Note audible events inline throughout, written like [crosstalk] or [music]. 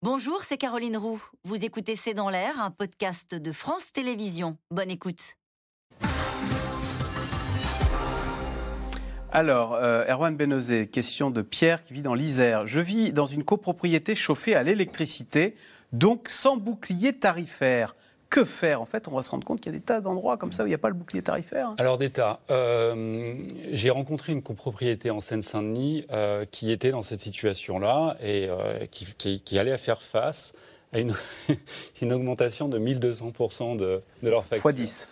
Bonjour, c'est Caroline Roux. Vous écoutez C'est dans l'air, un podcast de France Télévisions. Bonne écoute. Alors, euh, Erwan Benozé, question de Pierre qui vit dans l'Isère. Je vis dans une copropriété chauffée à l'électricité, donc sans bouclier tarifaire que faire En fait, on va se rendre compte qu'il y a des tas d'endroits comme ça où il n'y a pas le bouclier tarifaire. Alors, des tas. Euh, j'ai rencontré une copropriété en Seine-Saint-Denis euh, qui était dans cette situation-là et euh, qui, allait faire face à une, [laughs] augmentation de 1200% de, de leur facture. X 10.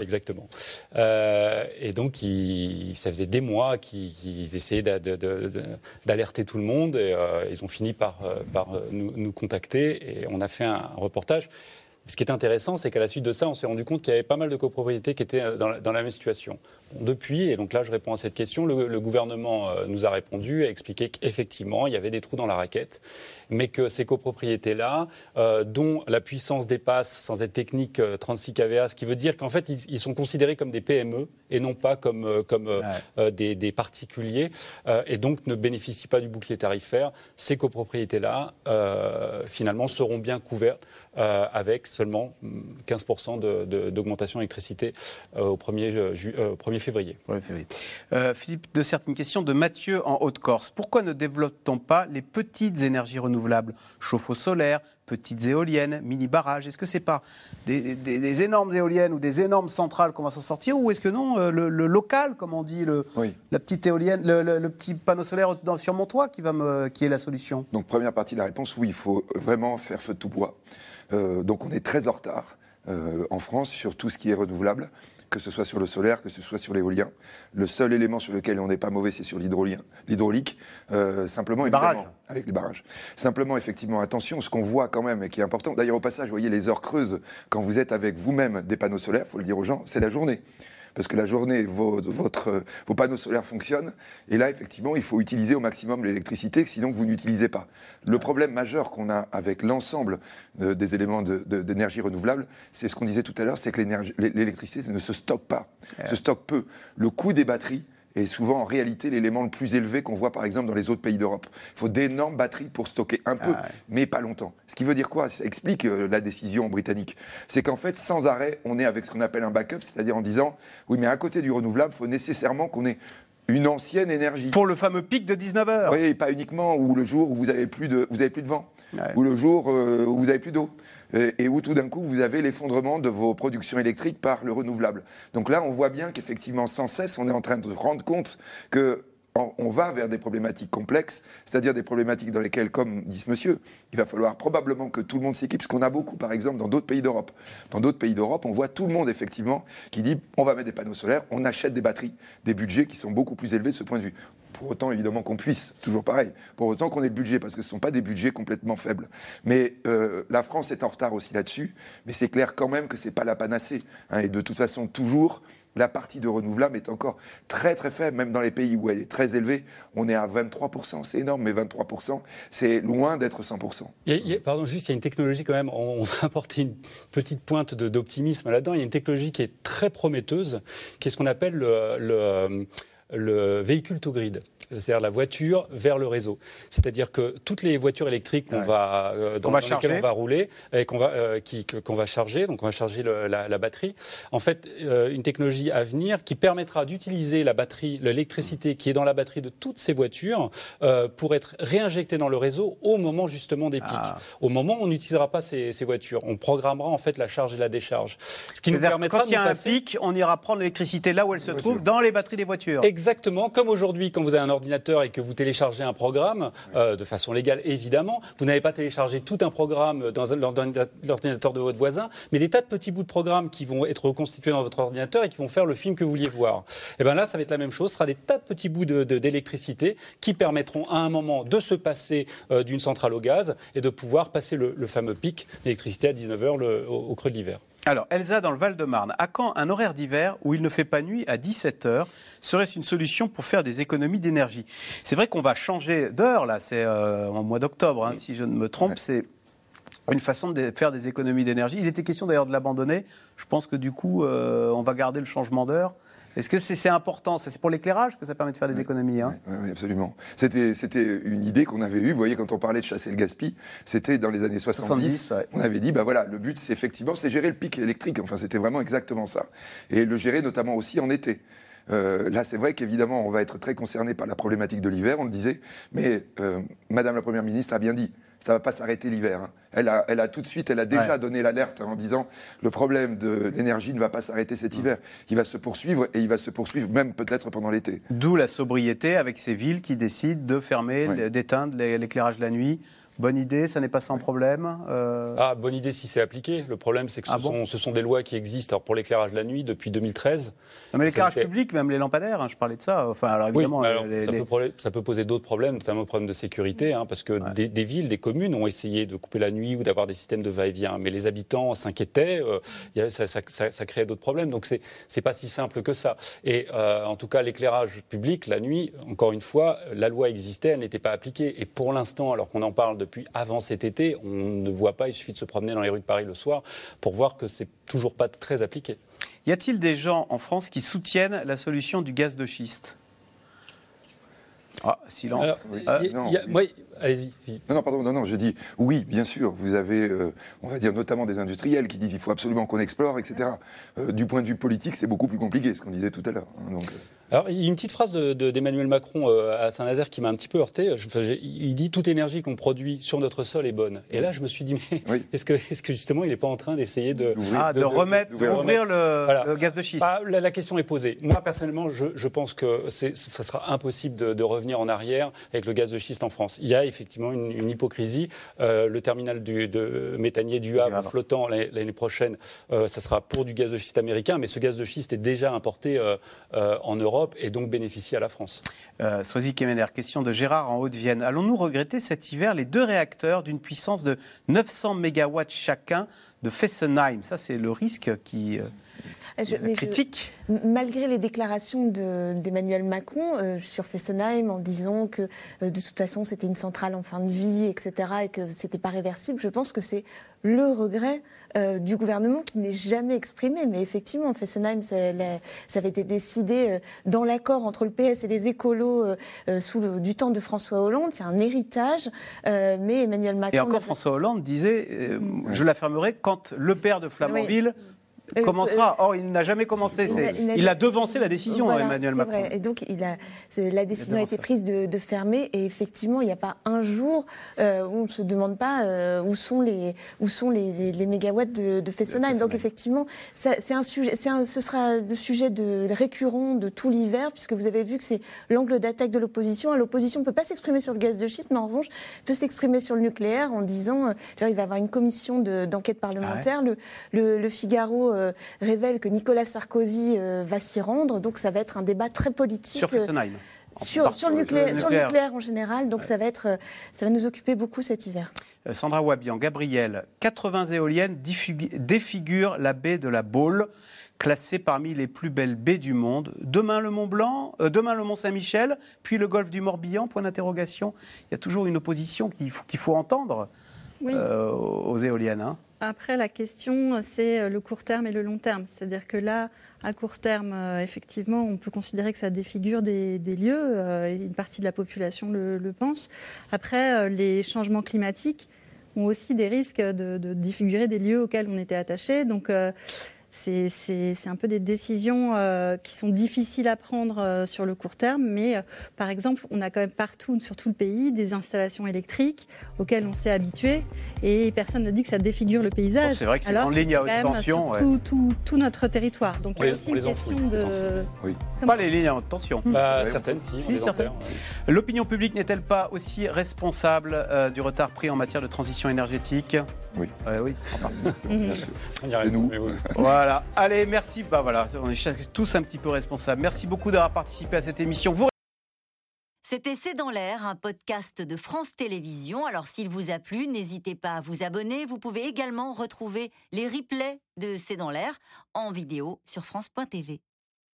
exactement. et donc, ça faisait des mois qu'ils essayaient d'alerter tout le monde et ils ont fini par, nous, nous, contacter et on a fait un reportage. Ce qui est intéressant, c'est qu'à la suite de ça, on s'est rendu compte qu'il y avait pas mal de copropriétés qui étaient euh, dans la, même situation. depuis, et donc là je réponds à cette question, le, gouvernement euh, nous a répondu, a expliqué qu'effectivement, il y avait des trous dans la raquette, mais que ces copropriétés-là, euh, dont la puissance dépasse, sans être technique, 36 kVA, ce qui veut dire qu'en fait, ils, sont considérés comme des PME et non pas comme, comme des, des, particuliers, et donc ne bénéficient pas du bouclier tarifaire. Ces copropriétés-là, finalement, seront bien couvertes avec seulement 15% d'augmentation d'électricité euh, au 1er, euh, euh, février. Philippe, de certaines questions de Mathieu en Haute-Corse. Pourquoi ne développe-t-on pas les petites énergies renouvelables? Chauffe-eau solaire, petites éoliennes, mini-barrages Est-ce que c'est pas des, énormes éoliennes ou des énormes centrales qu'on va s'en sortir Ou est-ce que non, le, local, comme on dit, le, la petite éolienne, le, petit panneau solaire sur mon toit qui, va me, qui est la solution? Donc première partie de la réponse, oui, il faut vraiment faire feu de tout bois. Euh, donc on est très en retard euh, en France sur tout ce qui est renouvelable, que ce soit sur le solaire, que ce soit sur l'éolien. Le seul élément sur lequel on n'est pas mauvais, c'est sur l'hydraulique. Euh, simplement, avec les barrages. Simplement, effectivement, attention, ce qu'on voit quand même et qui est important. D'ailleurs, au passage, vous voyez les heures creuses quand vous êtes avec vous-même des panneaux solaires. Faut le dire aux gens, c'est la journée parce que la journée, vos, votre, vos panneaux solaires fonctionnent. Et là, effectivement, il faut utiliser au maximum l'électricité, sinon vous n'utilisez pas. Le problème majeur qu'on a avec l'ensemble euh, des éléments d'énergie renouvelable, c'est ce qu'on disait tout à l'heure, c'est que l'électricité ne se stocke pas, se stocke peu. Le coût des batteries est souvent en réalité l'élément le plus élevé qu'on voit par exemple dans les autres pays d'Europe. Il faut d'énormes batteries pour stocker un peu, ah mais pas longtemps. Ce qui veut dire quoi? Ça explique euh, la décision britannique. C'est qu'en fait, sans arrêt, on est avec ce qu'on appelle un backup, c'est-à-dire en disant, oui, mais à côté du renouvelable, il faut nécessairement qu'on ait une ancienne énergie. Pour le fameux pic de 19 heures. Oui, pas uniquement ou le jour où vous avez plus de, vous avez plus de vent, ou le jour euh, où vous avez plus d'eau, et, où tout d'un coup vous avez l'effondrement de vos productions électriques par le renouvelable. Donc là, on voit bien qu'effectivement, sans cesse, on est en train de se rendre compte que on va vers des problématiques complexes, c'est-à-dire des problématiques dans lesquelles, comme dit ce monsieur, il va falloir probablement que tout le monde s'équipe, ce qu'on a beaucoup, par exemple, dans d'autres pays d'Europe. Dans d'autres pays d'Europe, on voit tout le monde, effectivement, qui dit on va mettre des panneaux solaires, on achète des batteries, des budgets qui sont beaucoup plus élevés de ce point de vue. Pour autant, évidemment, qu'on puisse, toujours pareil, pour autant qu'on ait le budget, parce que ce ne sont pas des budgets complètement faibles. Mais euh, la France est en retard aussi là-dessus, mais c'est clair quand même que ce n'est pas la panacée. Hein, et de toute façon, toujours, la partie de renouvelable est encore très très faible, même dans les pays où elle est très élevée, on est à 23%, c'est énorme, mais 23%, c'est loin d'être 100%. pardon, juste, il y a une technologie quand même, on va [laughs] apporter une petite pointe d'optimisme là-dedans, il y a une technologie qui est très prometteuse, qui est ce qu'on appelle le, le véhicule to grid c'est-à-dire la voiture vers le réseau. C'est-à-dire que toutes les voitures électriques qu'on va, euh, dans, lesquelles on va rouler et qu'on va, euh, qu'on va charger, donc on va charger la, batterie, en fait, euh, une technologie à venir qui permettra d'utiliser la batterie, l'électricité qui est dans la batterie de toutes ces voitures pour être réinjectée dans le réseau au moment justement des pics. Ah. Au moment où on n'utilisera pas ces, voitures, on programmera en fait la charge et la décharge. Ce qui nous permettra quand il y a un pic, on ira prendre l'électricité là où elle se trouve, dans les batteries des voitures. Exactement, comme aujourd'hui, quand vous avez un ordinateur et que vous téléchargez un programme, euh, de façon légale évidemment, vous n'avez pas téléchargé tout un programme dans l'ordinateur de votre voisin, mais des tas de petits bouts de programme qui vont être reconstitués dans votre ordinateur et qui vont faire le film que vous vouliez voir. Et bien là, ça va être la même chose, ce sera des tas de petits bouts d'électricité qui permettront à un moment de se passer euh, d'une centrale au gaz et de pouvoir passer le, fameux pic d'électricité à 19h au creux de l'hiver. Alors, Elsa, dans le Val-de-Marne, à quand un horaire d'hiver où il ne fait pas nuit à 17 heures Serait-ce une solution pour faire des économies d'énergie? C'est vrai qu'on va changer d'heure, là, c'est euh, en mois d'octobre, hein, si je ne me trompe, c'est une façon de faire des économies d'énergie. Il était question d'ailleurs de l'abandonner. Je pense que du coup, euh, on va garder le changement d'heure Est-ce que c'est important? C'est pour l'éclairage que ça permet de faire des économies hein? Oui, oui, absolument. C'était une idée qu'on avait eue. Vous voyez, quand on parlait de chasser le gaspillage, c'était dans les années 70. 70 ouais. On avait dit, bah voilà, le but, c'est effectivement, c'est gérer le pic électrique. Enfin, c'était vraiment exactement ça. Et le gérer notamment aussi en été. Euh, là, c'est vrai qu'évidemment, on va être très concerné par la problématique de l'hiver, on le disait, mais euh, Madame la Première ministre a bien dit, ça ne va pas s'arrêter l'hiver. Hein. Elle, a, elle a tout de suite, elle a déjà ouais. donné l'alerte en disant le problème de l'énergie ne va pas s'arrêter cet hiver. Il va se poursuivre et il va se poursuivre même peut-être pendant l'été. D'où la sobriété avec ces villes qui décident de fermer, d'éteindre l'éclairage la nuit Bonne idée, ça n'est pas sans problème euh... Ah, bonne idée si c'est appliqué. Le problème, c'est que ce, ah bon sont, ce, sont, des lois qui existent alors pour l'éclairage la nuit depuis 2013. Non, mais l'éclairage été... public, même les lampadaires, hein, je parlais de ça. Enfin, alors évidemment, oui, alors, les, ça, les... Peut, ça, peut, poser d'autres problèmes, notamment le problème de sécurité, hein, parce que ouais. des, des, villes, des communes ont essayé de couper la nuit ou d'avoir des systèmes de va-et-vient, mais les habitants s'inquiétaient, euh, ça, ça, créait d'autres problèmes. Donc c'est pas si simple que ça. Et euh, en tout cas, l'éclairage public la nuit, encore une fois, la loi existait, elle n'était pas appliquée. Et pour l'instant, alors qu'on en parle depuis avant cet été, on ne voit pas, il suffit de se promener dans les rues de Paris le soir pour voir que c'est toujours pas très appliqué. Y a-t-il des gens en France qui soutiennent la solution du gaz de schiste? Ah, silence. Alors, oui. euh, non, a, oui. Allez-y. Non, non, pardon, non, non, je dis oui, bien sûr. Vous avez, euh, on va dire notamment des industriels qui disent il faut absolument qu'on explore, etc. Euh, du point de vue politique, c'est beaucoup plus compliqué, ce qu'on disait tout à l'heure. Hein, donc. Alors, il y a une petite phrase d'Emmanuel de, de, Macron euh, à Saint-Nazaire qui m'a un petit peu heurté. Enfin, il dit toute énergie qu'on produit sur notre sol est bonne. Et là, je me suis dit, mais oui. est-ce que, est que, justement, il n'est pas en train d'essayer de, ah, de, de, remettre, d'ouvrir le, voilà. le, gaz de schiste bah, la, la, question est posée. Moi, personnellement, je, je pense que ça sera impossible de, revenir en arrière avec le gaz de schiste en France. Il y a effectivement une, une hypocrisie. Euh, le terminal du, de méthanier du Havre flottant l'année prochaine, euh, ça sera pour du gaz de schiste américain, mais ce gaz de schiste est déjà importé euh, en Europe et donc bénéficie à la France. Euh, Soisy Kemener, question de Gérard en Haute-Vienne. Allons-nous regretter cet hiver les deux réacteurs d'une puissance de 900 MW chacun de Fessenheim? Ça, c'est le risque qui. Euh, critique. Je, malgré les déclarations d'Emmanuel de, Macron euh, sur Fessenheim en disant que euh, de toute façon c'était une centrale en fin de vie, etc., et que c'était pas réversible, je pense que c'est le regret euh, du gouvernement qui n'est jamais exprimé. Mais effectivement, Fessenheim, ça, ça avait été décidé dans l'accord entre le PS et les écolos sous le, du temps de François Hollande. C'est un héritage, mais Emmanuel Macron. Et encore, François Hollande disait Je la fermerai quand le père de Flamanville. Oui commencera. Or, il n'a jamais commencé. Il, il, a devancé la décision, voilà, Emmanuel Macron. Vrai. Et donc, il a, la décision a, été prise de, de, fermer. Et effectivement, il n'y a pas un jour euh, où on ne se demande pas euh, où sont les, où sont les, les, les mégawatts de, de Fessenheim. Donc, effectivement, c'est un sujet, un, ce sera le sujet de, récurrent de tout l'hiver, puisque vous avez vu que c'est l'angle d'attaque de l'opposition. L'opposition ne peut pas s'exprimer sur le gaz de schiste, mais en revanche, peut s'exprimer sur le nucléaire en disant, euh, il va y avoir une commission d'enquête parlementaire. Ah ouais. le, le, le, Figaro euh, révèle que Nicolas Sarkozy euh, va s'y rendre. Donc ça va être un débat très politique. Sur Fessenheim. Sur, sur, le nucléaire, sur, le nucléaire, en général, donc ouais. ça, va être, euh, ça va nous occuper beaucoup cet hiver. Sandra Wabian, Gabriel, 80 éoliennes défigurent la baie de la Baule, classée parmi les plus belles baies du monde. Demain le Mont Blanc, euh, demain le Mont Saint-Michel, puis le golfe du Morbihan, point d'interrogation. Il y a toujours une opposition qu'il faut, qu'il faut entendre oui. euh, aux éoliennes. Hein. Après, la question, c'est le court terme et le long terme. C'est-à-dire que là, à court terme, euh, effectivement, on peut considérer que ça défigure des, des lieux. Euh, une partie de la population le, le pense. Après, euh, les changements climatiques ont aussi des risques de, de, défigurer des lieux auxquels on était attaché. Donc, euh, c'est un peu des décisions euh, qui sont difficiles à prendre euh, sur le court terme, mais euh, par exemple, on a quand même partout, sur tout le pays, des installations électriques auxquelles on s'est habitué, et personne ne dit que ça défigure le paysage. C'est vrai que c'est en ligne à haute tension. Sur tout, tout, tout, notre territoire. Donc oui, il y a aussi une question de... Oui. Pas les lignes à haute tension. Bah, oui. Certaines, si. si certaines. L'opinion publique n'est-elle pas aussi responsable euh, du retard pris en matière de transition énergétique? Oui. Euh, oui, en partie. [laughs] Bien sûr. Et nous. Oui. Voilà. Allez, merci. Bah voilà, on est tous un petit peu responsables. Merci beaucoup d'avoir participé à cette émission. Vous... C'était C'est dans l'air, un podcast de France Télévisions. Alors s'il vous a plu, n'hésitez pas à vous abonner. Vous pouvez également retrouver les replays de C'est dans l'air en vidéo sur France.tv.